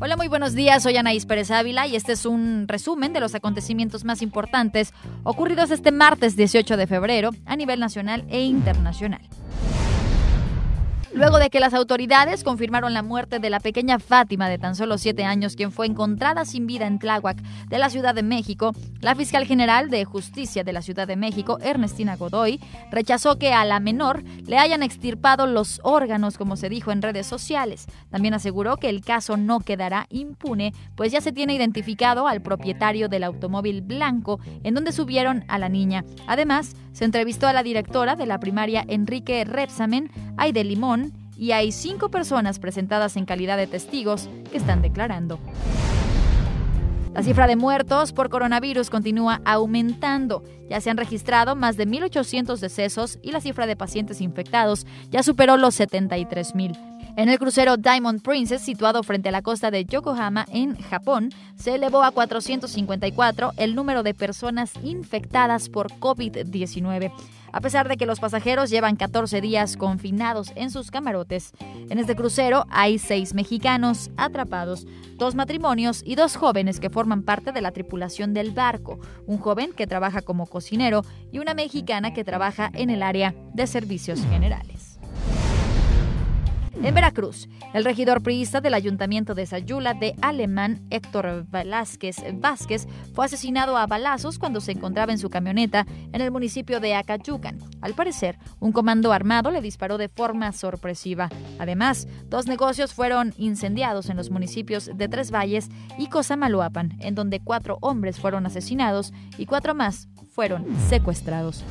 Hola, muy buenos días. Soy Anaís Pérez Ávila y este es un resumen de los acontecimientos más importantes ocurridos este martes 18 de febrero a nivel nacional e internacional. Luego de que las autoridades confirmaron la muerte de la pequeña Fátima de tan solo siete años, quien fue encontrada sin vida en Tláhuac de la Ciudad de México, la fiscal general de Justicia de la Ciudad de México, Ernestina Godoy, rechazó que a la menor le hayan extirpado los órganos, como se dijo en redes sociales. También aseguró que el caso no quedará impune, pues ya se tiene identificado al propietario del automóvil blanco en donde subieron a la niña. Además, se entrevistó a la directora de la primaria Enrique Repsamen, Aide Limón, y hay cinco personas presentadas en calidad de testigos que están declarando. La cifra de muertos por coronavirus continúa aumentando. Ya se han registrado más de 1.800 decesos y la cifra de pacientes infectados ya superó los 73.000. En el crucero Diamond Princess, situado frente a la costa de Yokohama, en Japón, se elevó a 454 el número de personas infectadas por COVID-19 a pesar de que los pasajeros llevan 14 días confinados en sus camarotes. En este crucero hay seis mexicanos atrapados, dos matrimonios y dos jóvenes que forman parte de la tripulación del barco, un joven que trabaja como cocinero y una mexicana que trabaja en el área de servicios generales. En Veracruz, el regidor priista del ayuntamiento de Sayula de Alemán, Héctor Velázquez Vázquez, fue asesinado a balazos cuando se encontraba en su camioneta en el municipio de Acayucan. Al parecer, un comando armado le disparó de forma sorpresiva. Además, dos negocios fueron incendiados en los municipios de Tres Valles y Cosamaloapan, en donde cuatro hombres fueron asesinados y cuatro más fueron secuestrados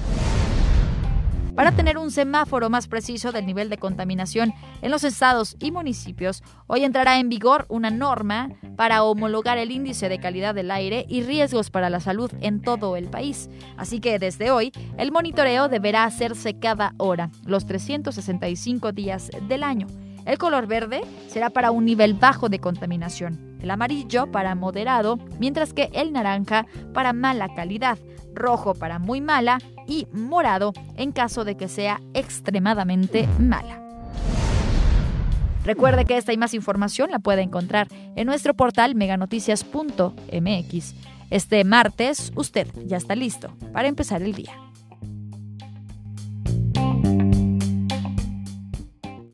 para tener un semáforo más preciso del nivel de contaminación en los estados y municipios. Hoy entrará en vigor una norma para homologar el índice de calidad del aire y riesgos para la salud en todo el país. Así que desde hoy, el monitoreo deberá hacerse cada hora, los 365 días del año. El color verde será para un nivel bajo de contaminación, el amarillo para moderado, mientras que el naranja para mala calidad, rojo para muy mala y morado en caso de que sea extremadamente mala. Recuerde que esta y más información la puede encontrar en nuestro portal meganoticias.mx. Este martes usted ya está listo para empezar el día.